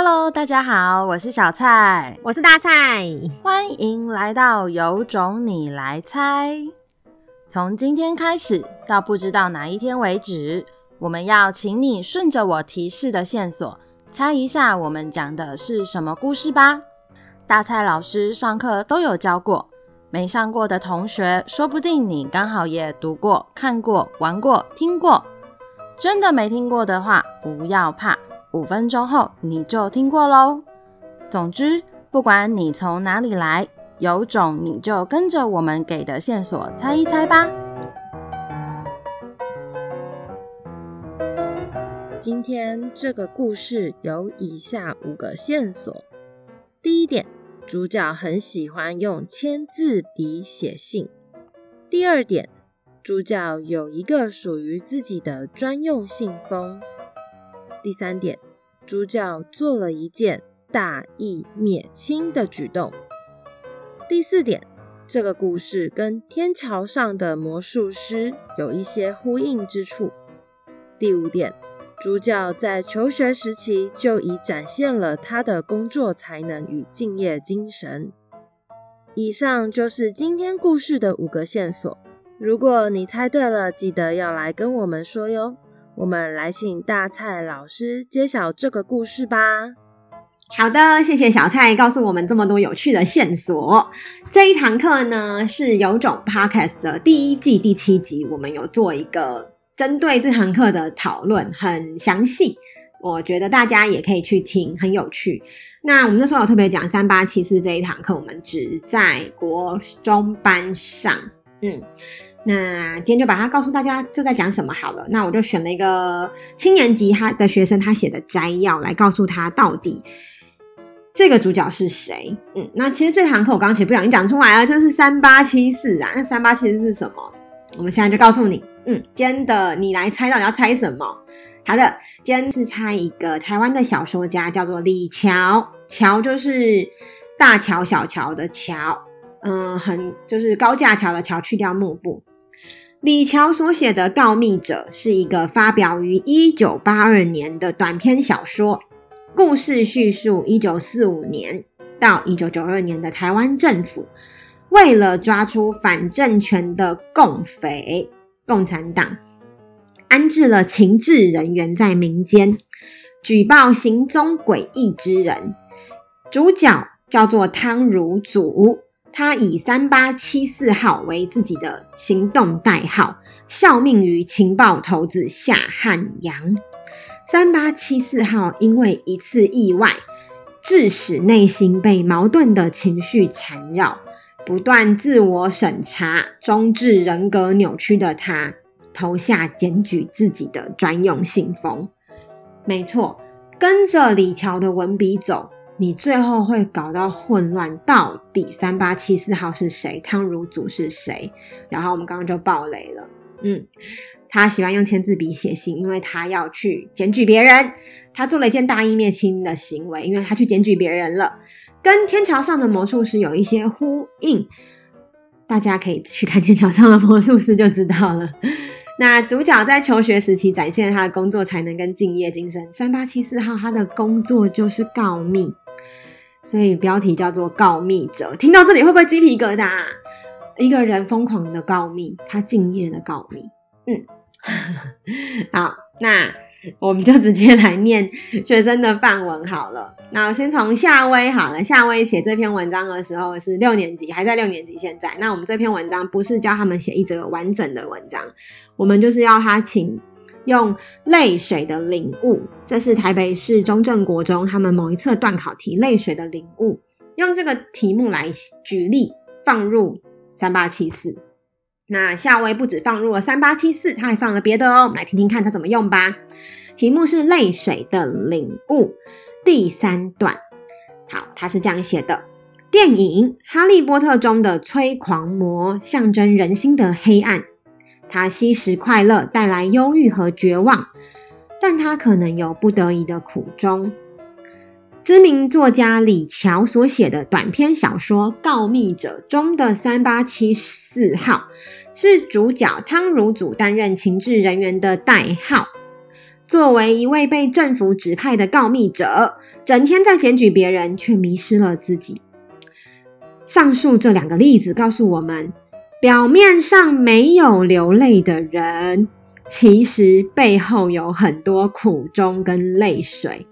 Hello，大家好，我是小蔡，我是大蔡，欢迎来到有种你来猜。从今天开始到不知道哪一天为止，我们要请你顺着我提示的线索，猜一下我们讲的是什么故事吧。大蔡老师上课都有教过，没上过的同学，说不定你刚好也读过、看过、玩过、听过。真的没听过的话，不要怕。五分钟后你就听过喽。总之，不管你从哪里来，有种你就跟着我们给的线索猜一猜吧。今天这个故事有以下五个线索：第一点，主角很喜欢用签字笔写信；第二点，主角有一个属于自己的专用信封。第三点，主角做了一件大义灭亲的举动。第四点，这个故事跟天桥上的魔术师有一些呼应之处。第五点，主角在求学时期就已展现了他的工作才能与敬业精神。以上就是今天故事的五个线索。如果你猜对了，记得要来跟我们说哟。我们来请大蔡老师揭晓这个故事吧。好的，谢谢小蔡告诉我们这么多有趣的线索。这一堂课呢，是有种 Podcast 的第一季第七集，我们有做一个针对这堂课的讨论，很详细。我觉得大家也可以去听，很有趣。那我们那时候有特别讲三八七四这一堂课，我们只在国中班上，嗯。那今天就把它告诉大家，这在讲什么好了。那我就选了一个七年级他的学生他写的摘要来告诉他到底这个主角是谁。嗯，那其实这堂课我刚刚其实不小心讲出来了，就是三八七四啊。那三八七四是什么？我们现在就告诉你。嗯，今天的你来猜到底要猜什么？好的，今天是猜一个台湾的小说家，叫做李乔。乔就是大桥小桥的桥，嗯，很就是高架桥的桥，去掉木部。李乔所写的《告密者》是一个发表于一九八二年的短篇小说，故事叙述一九四五年到一九九二年的台湾政府为了抓出反政权的共匪共产党，安置了情治人员在民间，举报行踪诡异之人。主角叫做汤如祖。他以三八七四号为自己的行动代号，效命于情报头子夏汉阳。三八七四号因为一次意外，致使内心被矛盾的情绪缠绕，不断自我审查，终致人格扭曲的他，投下检举自己的专用信封。没错，跟着李乔的文笔走。你最后会搞到混乱，到底三八七四号是谁？汤如祖是谁？然后我们刚刚就爆雷了。嗯，他喜欢用签字笔写信，因为他要去检举别人。他做了一件大义灭亲的行为，因为他去检举别人了，跟天桥上的魔术师有一些呼应。大家可以去看天桥上的魔术师就知道了。那主角在求学时期展现了他的工作才能跟敬业精神。三八七四号他的工作就是告密。所以标题叫做《告密者》，听到这里会不会鸡皮疙瘩？一个人疯狂的告密，他敬业的告密。嗯，好，那我们就直接来念学生的范文好了。那我先从夏威好了，夏威写这篇文章的时候是六年级，还在六年级。现在，那我们这篇文章不是教他们写一则完整的文章，我们就是要他请。用泪水的领悟，这是台北市中正国中他们某一次段考题。泪水的领悟，用这个题目来举例，放入三八七四。那夏威不止放入了三八七四，他还放了别的哦。我们来听听看他怎么用吧。题目是泪水的领悟，第三段。好，他是这样写的：电影《哈利波特》中的催狂魔，象征人心的黑暗。它吸食快乐，带来忧郁和绝望，但它可能有不得已的苦衷。知名作家李乔所写的短篇小说《告密者》中的三八七四号，是主角汤如祖担任情治人员的代号。作为一位被政府指派的告密者，整天在检举别人，却迷失了自己。上述这两个例子告诉我们，表面上没有流泪的人，其实背后有很多苦衷跟泪水。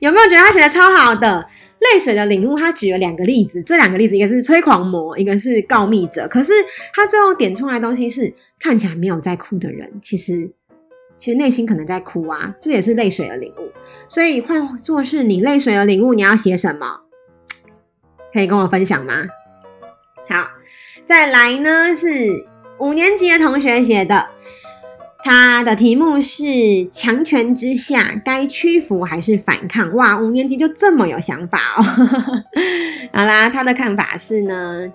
有没有觉得他写的超好的？泪水的领悟，他举了两个例子，这两个例子一个是催狂魔，一个是告密者。可是他最后点出来的东西是，看起来没有在哭的人，其实。其实内心可能在哭啊，这也是泪水的领悟。所以换作是你泪水的领悟，你要写什么？可以跟我分享吗？再来呢是五年级的同学写的，他的题目是“强权之下该屈服还是反抗”。哇，五年级就这么有想法哦。好啦，他的看法是呢。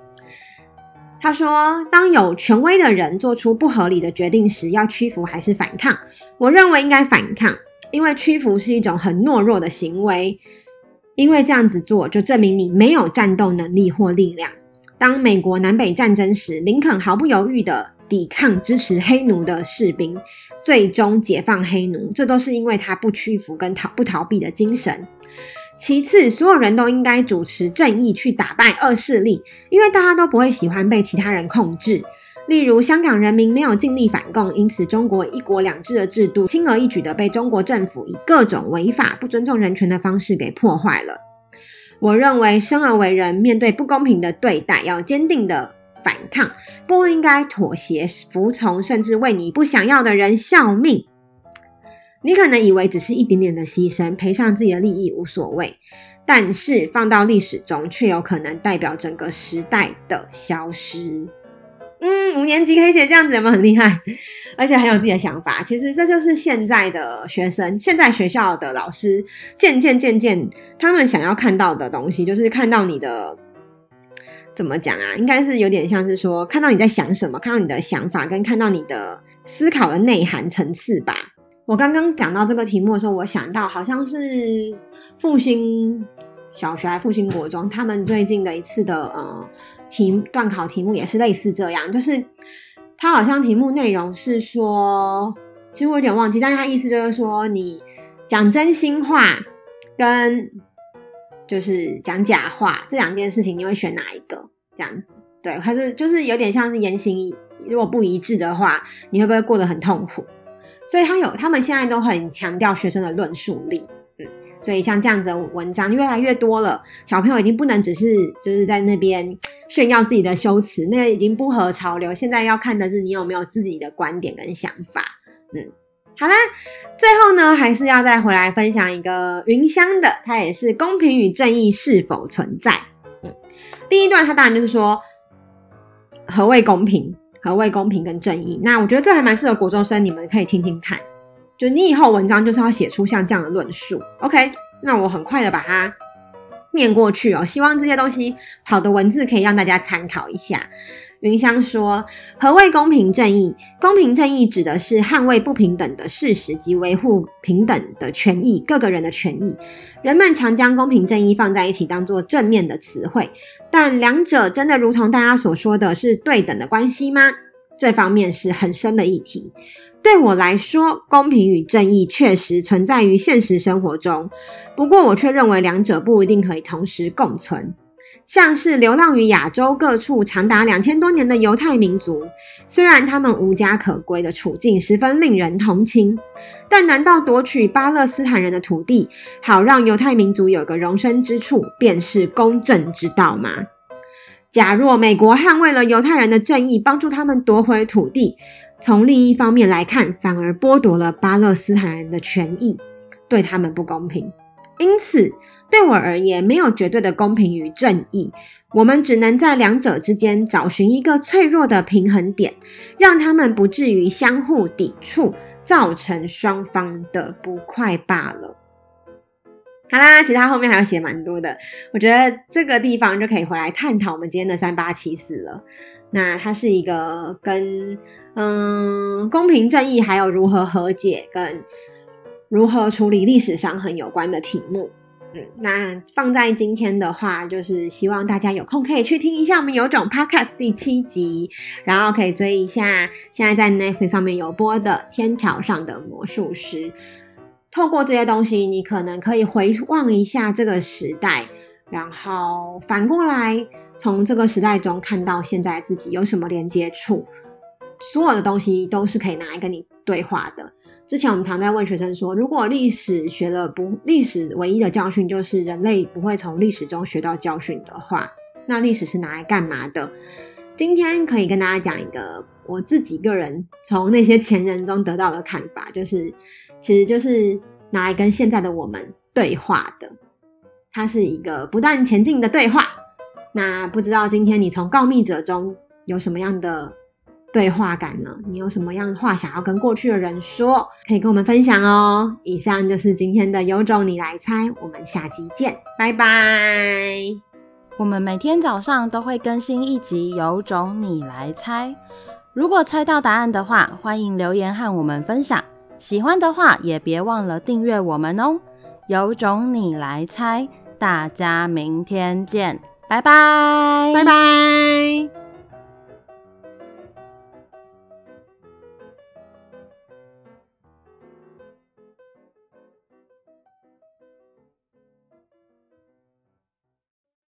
他说：“当有权威的人做出不合理的决定时，要屈服还是反抗？我认为应该反抗，因为屈服是一种很懦弱的行为。因为这样子做，就证明你没有战斗能力或力量。当美国南北战争时，林肯毫不犹豫地抵抗支持黑奴的士兵，最终解放黑奴，这都是因为他不屈服跟逃不逃避的精神。”其次，所有人都应该主持正义，去打败恶势力，因为大家都不会喜欢被其他人控制。例如，香港人民没有尽力反共，因此中国一国两制的制度轻而易举地被中国政府以各种违法、不尊重人权的方式给破坏了。我认为，生而为人，面对不公平的对待，要坚定的反抗，不应该妥协、服从，甚至为你不想要的人效命。你可能以为只是一点点的牺牲，赔上自己的利益无所谓，但是放到历史中，却有可能代表整个时代的消失。嗯，五年级可以写这样子，有没有很厉害？而且很有自己的想法。其实这就是现在的学生，现在学校的老师，渐渐渐渐，他们想要看到的东西，就是看到你的怎么讲啊？应该是有点像是说，看到你在想什么，看到你的想法，跟看到你的思考的内涵层次吧。我刚刚讲到这个题目的时候，我想到好像是复兴小学还复兴国中，他们最近的一次的呃题段考题目也是类似这样，就是他好像题目内容是说，其实我有点忘记，但是他意思就是说，你讲真心话跟就是讲假话这两件事情，你会选哪一个？这样子，对，还是就是有点像是言行如果不一致的话，你会不会过得很痛苦？所以他有，他们现在都很强调学生的论述力，所以像这样子的文章越来越多了，小朋友已经不能只是就是在那边炫耀自己的修辞，那已经不合潮流。现在要看的是你有没有自己的观点跟想法，嗯，好啦，最后呢，还是要再回来分享一个云香的，它也是公平与正义是否存在，嗯，第一段它当然就是说何谓公平。何谓公平跟正义？那我觉得这还蛮适合国中生，你们可以听听看。就你以后文章就是要写出像这样的论述，OK？那我很快的把它念过去哦。希望这些东西好的文字可以让大家参考一下。云香说：“何谓公平正义？公平正义指的是捍卫不平等的事实及维护平等的权益，各个人的权益。人们常将公平正义放在一起当做正面的词汇，但两者真的如同大家所说的是对等的关系吗？这方面是很深的议题。对我来说，公平与正义确实存在于现实生活中，不过我却认为两者不一定可以同时共存。”像是流浪于亚洲各处长达两千多年的犹太民族，虽然他们无家可归的处境十分令人同情，但难道夺取巴勒斯坦人的土地，好让犹太民族有个容身之处，便是公正之道吗？假若美国捍卫了犹太人的正义，帮助他们夺回土地，从另一方面来看，反而剥夺了巴勒斯坦人的权益，对他们不公平。因此，对我而言，没有绝对的公平与正义，我们只能在两者之间找寻一个脆弱的平衡点，让他们不至于相互抵触，造成双方的不快罢了。好啦，其实他后面还要写蛮多的，我觉得这个地方就可以回来探讨我们今天的三八七四了。那它是一个跟嗯公平正义还有如何和解跟。如何处理历史伤痕有关的题目，嗯，那放在今天的话，就是希望大家有空可以去听一下我们有种 Podcast 第七集，然后可以追一下现在在 Netflix 上面有播的《天桥上的魔术师》。透过这些东西，你可能可以回望一下这个时代，然后反过来从这个时代中看到现在自己有什么连接处。所有的东西都是可以拿来跟你对话的。之前我们常在问学生说，如果历史学了不，历史唯一的教训就是人类不会从历史中学到教训的话，那历史是拿来干嘛的？今天可以跟大家讲一个我自己个人从那些前人中得到的看法，就是。其实就是拿来跟现在的我们对话的，它是一个不断前进的对话。那不知道今天你从告密者中有什么样的对话感呢？你有什么样的话想要跟过去的人说？可以跟我们分享哦。以上就是今天的有种你来猜，我们下集见，拜拜。我们每天早上都会更新一集有种你来猜，如果猜到答案的话，欢迎留言和我们分享。喜欢的话，也别忘了订阅我们哦！有种你来猜，大家明天见，拜拜，拜拜。